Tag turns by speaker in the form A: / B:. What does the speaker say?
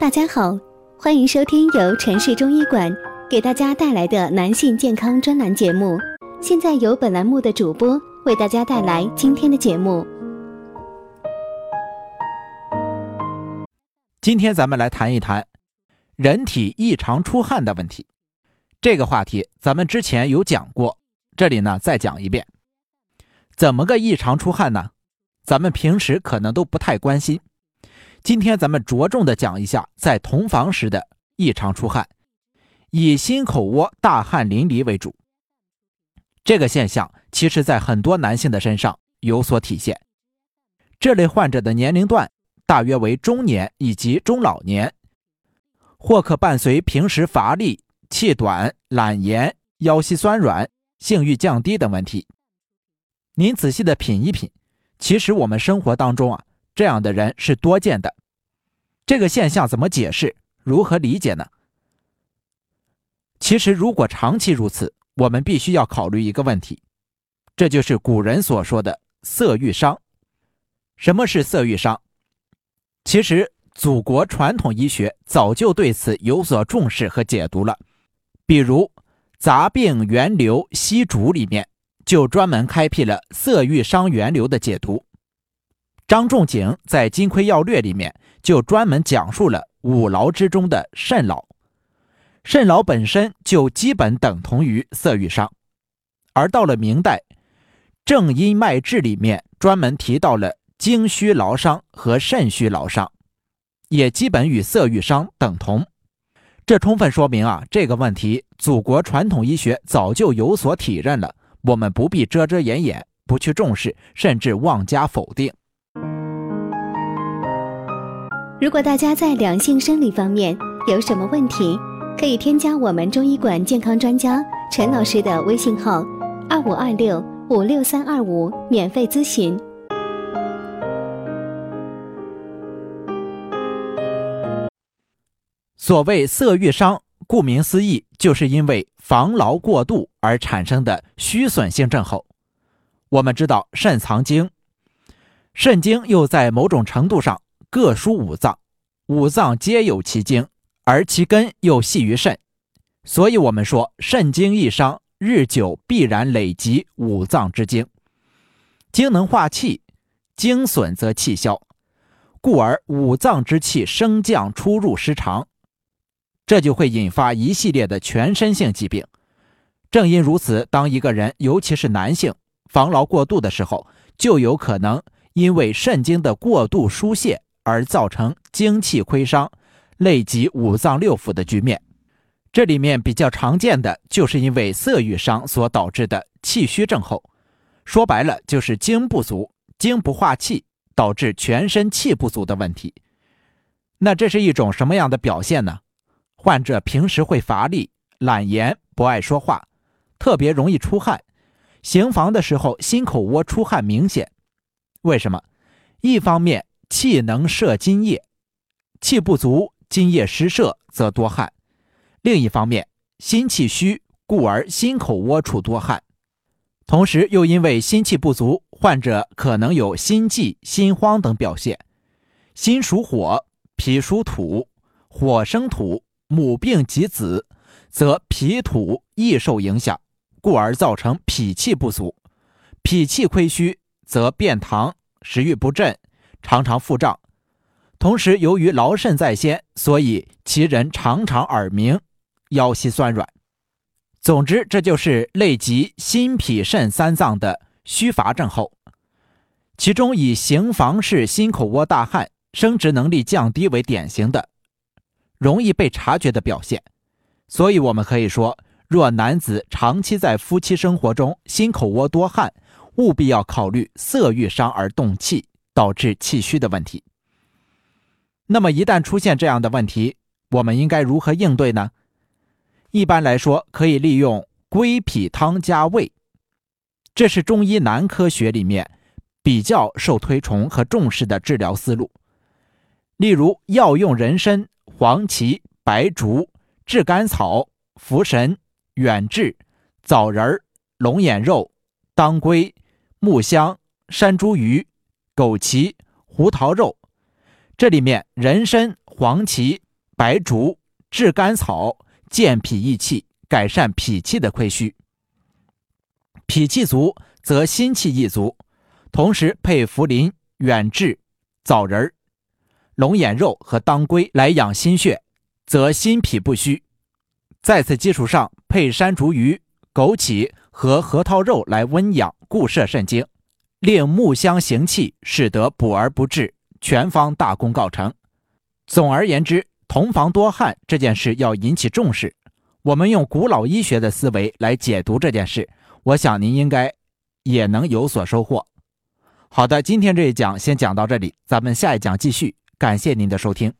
A: 大家好，欢迎收听由城市中医馆给大家带来的男性健康专栏节目。现在由本栏目的主播为大家带来今天的节目。
B: 今天咱们来谈一谈人体异常出汗的问题。这个话题咱们之前有讲过，这里呢再讲一遍。怎么个异常出汗呢？咱们平时可能都不太关心。今天咱们着重的讲一下在同房时的异常出汗，以心口窝大汗淋漓为主。这个现象其实在很多男性的身上有所体现。这类患者的年龄段大约为中年以及中老年，或可伴随平时乏力、气短、懒言、腰膝酸软、性欲降低等问题。您仔细的品一品，其实我们生活当中啊。这样的人是多见的，这个现象怎么解释？如何理解呢？其实，如果长期如此，我们必须要考虑一个问题，这就是古人所说的色欲伤。什么是色欲伤？其实，祖国传统医学早就对此有所重视和解读了，比如《杂病源流析主》里面就专门开辟了色欲伤源流的解读。张仲景在《金匮要略》里面就专门讲述了五劳之中的肾劳，肾劳本身就基本等同于色欲伤，而到了明代，《正阴脉志》里面专门提到了精虚劳伤和肾虚劳伤，也基本与色欲伤等同。这充分说明啊，这个问题祖国传统医学早就有所体认了，我们不必遮遮掩掩，不去重视，甚至妄加否定。
A: 如果大家在两性生理方面有什么问题，可以添加我们中医馆健康专家陈老师的微信号：二五二六五六三二五，免费咨询。
B: 所谓色欲伤，顾名思义，就是因为防劳过度而产生的虚损性症候。我们知道肾藏精，肾精又在某种程度上。各属五脏，五脏皆有其精，而其根又系于肾，所以我们说肾精一伤，日久必然累积五脏之精。精能化气，精损则气消，故而五脏之气升降出入失常，这就会引发一系列的全身性疾病。正因如此，当一个人尤其是男性防劳过度的时候，就有可能因为肾精的过度疏泄。而造成精气亏伤、累及五脏六腑的局面。这里面比较常见的就是因为色欲伤所导致的气虚症候。说白了就是精不足，精不化气，导致全身气不足的问题。那这是一种什么样的表现呢？患者平时会乏力、懒言、不爱说话，特别容易出汗，行房的时候心口窝出汗明显。为什么？一方面。气能摄津液，气不足，津液失摄则多汗。另一方面，心气虚，故而心口窝处多汗。同时，又因为心气不足，患者可能有心悸、心慌等表现。心属火，脾属土，火生土，母病及子，则脾土易受影响，故而造成脾气不足。脾气亏虚，则便溏，食欲不振。常常腹胀，同时由于劳肾在先，所以其人常常耳鸣、腰膝酸软。总之，这就是累及心、脾、肾三脏的虚乏症候。其中以行房式心口窝大汗、生殖能力降低为典型的，容易被察觉的表现。所以，我们可以说，若男子长期在夫妻生活中心口窝多汗，务必要考虑色欲伤而动气。导致气虚的问题。那么，一旦出现这样的问题，我们应该如何应对呢？一般来说，可以利用归脾汤加味，这是中医男科学里面比较受推崇和重视的治疗思路。例如，药用人参、黄芪、白术、炙甘草、茯神、远志、枣仁、龙眼肉、当归、木香、山茱萸。枸杞、胡桃肉，这里面人参、黄芪、白术、炙甘草，健脾益气，改善脾气的亏虚。脾气足，则心气亦足。同时配茯苓、远志、枣仁、龙眼肉和当归来养心血，则心脾不虚。在此基础上配山竹鱼、枸杞和核桃肉来温养固摄肾精，令木香行气，使得补而不滞，全方大功告成。总而言之，同房多汗这件事要引起重视。我们用古老医学的思维来解读这件事，我想您应该也能有所收获。好的，今天这一讲先讲到这里，咱们下一讲继续。感谢您的收听。